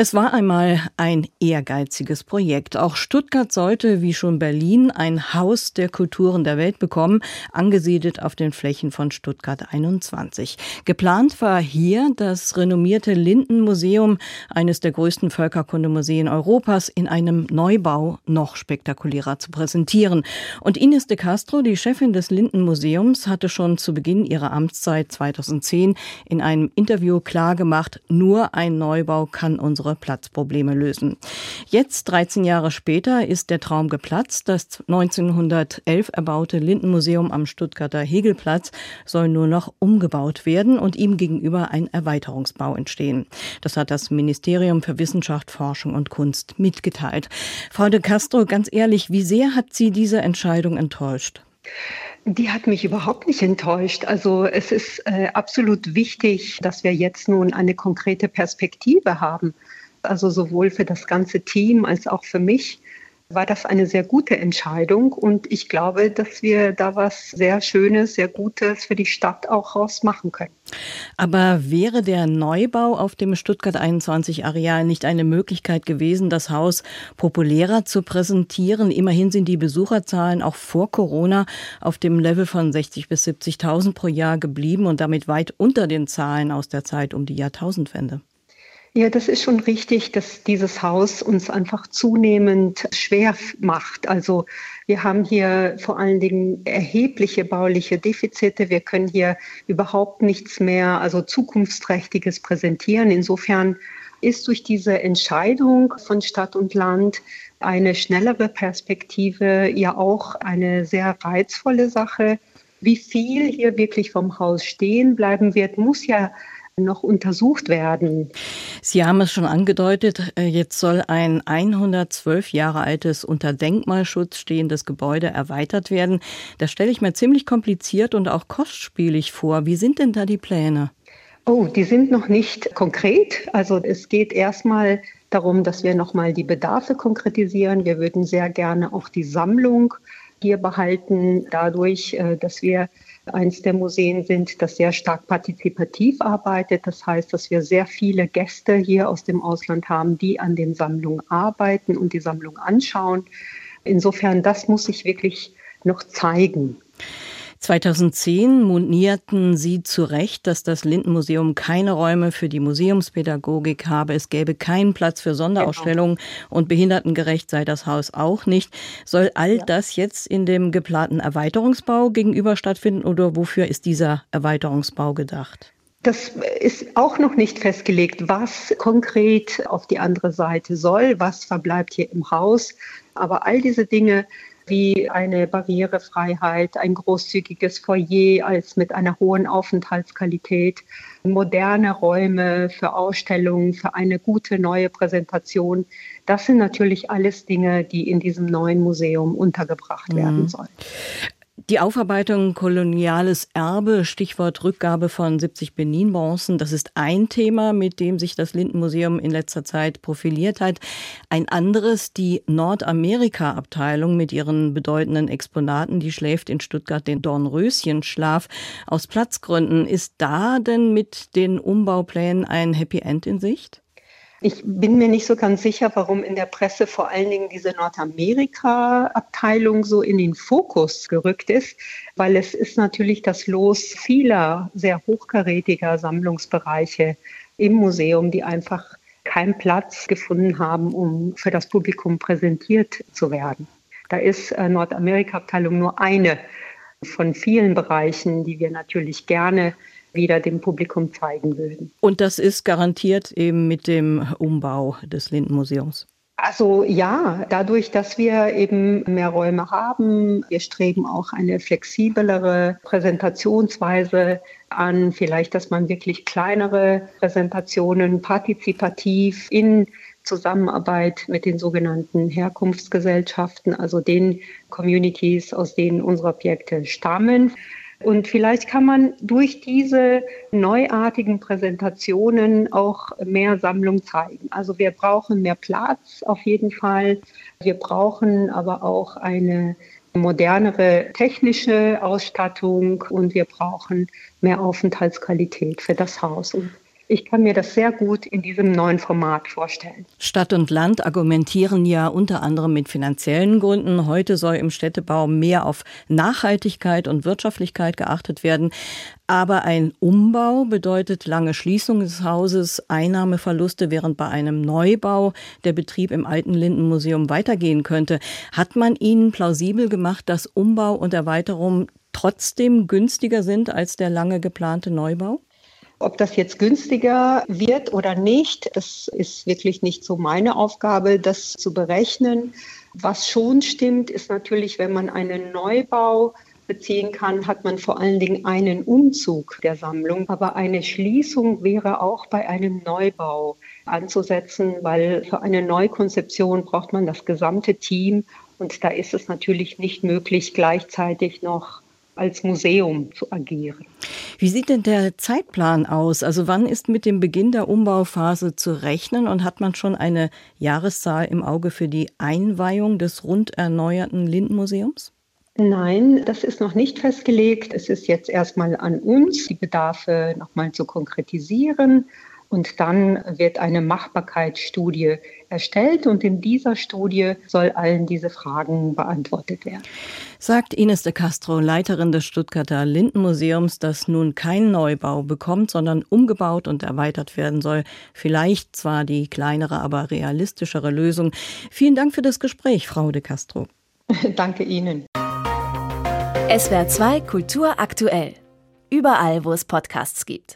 Es war einmal ein ehrgeiziges Projekt. Auch Stuttgart sollte, wie schon Berlin, ein Haus der Kulturen der Welt bekommen, angesiedelt auf den Flächen von Stuttgart 21. Geplant war hier das renommierte Lindenmuseum, eines der größten Völkerkundemuseen Europas, in einem Neubau noch spektakulärer zu präsentieren. Und Ines de Castro, die Chefin des Lindenmuseums, hatte schon zu Beginn ihrer Amtszeit 2010 in einem Interview klargemacht, nur ein Neubau kann unsere unsere Platzprobleme lösen. Jetzt, 13 Jahre später, ist der Traum geplatzt. Das 1911 erbaute Lindenmuseum am Stuttgarter Hegelplatz soll nur noch umgebaut werden und ihm gegenüber ein Erweiterungsbau entstehen. Das hat das Ministerium für Wissenschaft, Forschung und Kunst mitgeteilt. Frau de Castro, ganz ehrlich, wie sehr hat Sie diese Entscheidung enttäuscht? Die hat mich überhaupt nicht enttäuscht. Also es ist äh, absolut wichtig, dass wir jetzt nun eine konkrete Perspektive haben also sowohl für das ganze Team als auch für mich war das eine sehr gute Entscheidung und ich glaube, dass wir da was sehr Schönes, sehr Gutes für die Stadt auch rausmachen können. Aber wäre der Neubau auf dem Stuttgart 21 Areal nicht eine Möglichkeit gewesen, das Haus populärer zu präsentieren? Immerhin sind die Besucherzahlen auch vor Corona auf dem Level von 60 bis 70.000 pro Jahr geblieben und damit weit unter den Zahlen aus der Zeit um die Jahrtausendwende. Ja, das ist schon richtig, dass dieses Haus uns einfach zunehmend schwer macht. Also wir haben hier vor allen Dingen erhebliche bauliche Defizite. Wir können hier überhaupt nichts mehr, also zukunftsträchtiges präsentieren. Insofern ist durch diese Entscheidung von Stadt und Land eine schnellere Perspektive ja auch eine sehr reizvolle Sache. Wie viel hier wirklich vom Haus stehen bleiben wird, muss ja noch untersucht werden. Sie haben es schon angedeutet, äh, jetzt soll ein 112 Jahre altes unter Denkmalschutz stehendes Gebäude erweitert werden. Das stelle ich mir ziemlich kompliziert und auch kostspielig vor. Wie sind denn da die Pläne? Oh, die sind noch nicht konkret. Also es geht erstmal darum, dass wir nochmal die Bedarfe konkretisieren. Wir würden sehr gerne auch die Sammlung hier behalten, dadurch, äh, dass wir eins der Museen sind, das sehr stark partizipativ arbeitet. Das heißt, dass wir sehr viele Gäste hier aus dem Ausland haben, die an den Sammlungen arbeiten und die Sammlung anschauen. Insofern, das muss sich wirklich noch zeigen. 2010 monierten Sie zu Recht, dass das Lindenmuseum keine Räume für die Museumspädagogik habe. Es gäbe keinen Platz für Sonderausstellungen genau. und behindertengerecht sei das Haus auch nicht. Soll all ja. das jetzt in dem geplanten Erweiterungsbau gegenüber stattfinden oder wofür ist dieser Erweiterungsbau gedacht? Das ist auch noch nicht festgelegt, was konkret auf die andere Seite soll, was verbleibt hier im Haus. Aber all diese Dinge wie eine Barrierefreiheit, ein großzügiges Foyer als mit einer hohen Aufenthaltsqualität, moderne Räume für Ausstellungen, für eine gute neue Präsentation. Das sind natürlich alles Dinge, die in diesem neuen Museum untergebracht werden mhm. sollen. Die Aufarbeitung koloniales Erbe, Stichwort Rückgabe von 70 Benin-Bronzen, das ist ein Thema, mit dem sich das Lindenmuseum in letzter Zeit profiliert hat. Ein anderes, die Nordamerika-Abteilung mit ihren bedeutenden Exponaten, die schläft in Stuttgart den Dornröschenschlaf aus Platzgründen. Ist da denn mit den Umbauplänen ein Happy End in Sicht? Ich bin mir nicht so ganz sicher, warum in der Presse vor allen Dingen diese Nordamerika-Abteilung so in den Fokus gerückt ist, weil es ist natürlich das Los vieler sehr hochkarätiger Sammlungsbereiche im Museum, die einfach keinen Platz gefunden haben, um für das Publikum präsentiert zu werden. Da ist äh, Nordamerika-Abteilung nur eine von vielen Bereichen, die wir natürlich gerne wieder dem Publikum zeigen würden. Und das ist garantiert eben mit dem Umbau des Lindenmuseums. Also ja, dadurch, dass wir eben mehr Räume haben, wir streben auch eine flexiblere Präsentationsweise an, vielleicht, dass man wirklich kleinere Präsentationen partizipativ in Zusammenarbeit mit den sogenannten Herkunftsgesellschaften, also den Communities, aus denen unsere Objekte stammen, und vielleicht kann man durch diese neuartigen Präsentationen auch mehr Sammlung zeigen. Also wir brauchen mehr Platz auf jeden Fall. Wir brauchen aber auch eine modernere technische Ausstattung und wir brauchen mehr Aufenthaltsqualität für das Haus. Und ich kann mir das sehr gut in diesem neuen Format vorstellen. Stadt und Land argumentieren ja unter anderem mit finanziellen Gründen. Heute soll im Städtebau mehr auf Nachhaltigkeit und Wirtschaftlichkeit geachtet werden. Aber ein Umbau bedeutet lange Schließung des Hauses, Einnahmeverluste, während bei einem Neubau der Betrieb im alten Lindenmuseum weitergehen könnte. Hat man Ihnen plausibel gemacht, dass Umbau und Erweiterung trotzdem günstiger sind als der lange geplante Neubau? Ob das jetzt günstiger wird oder nicht, das ist wirklich nicht so meine Aufgabe, das zu berechnen. Was schon stimmt, ist natürlich, wenn man einen Neubau beziehen kann, hat man vor allen Dingen einen Umzug der Sammlung. Aber eine Schließung wäre auch bei einem Neubau anzusetzen, weil für eine Neukonzeption braucht man das gesamte Team. Und da ist es natürlich nicht möglich, gleichzeitig noch als Museum zu agieren. Wie sieht denn der Zeitplan aus? Also wann ist mit dem Beginn der Umbauphase zu rechnen und hat man schon eine Jahreszahl im Auge für die Einweihung des rund erneuerten Lindenmuseums? Nein, das ist noch nicht festgelegt. Es ist jetzt erstmal an uns, die Bedarfe nochmal zu konkretisieren. Und dann wird eine Machbarkeitsstudie erstellt und in dieser Studie soll allen diese Fragen beantwortet werden. Sagt Ines de Castro, Leiterin des Stuttgarter Lindenmuseums, das nun kein Neubau bekommt, sondern umgebaut und erweitert werden soll. Vielleicht zwar die kleinere, aber realistischere Lösung. Vielen Dank für das Gespräch, Frau de Castro. Danke Ihnen. SWR 2 Kultur aktuell. Überall, wo es Podcasts gibt.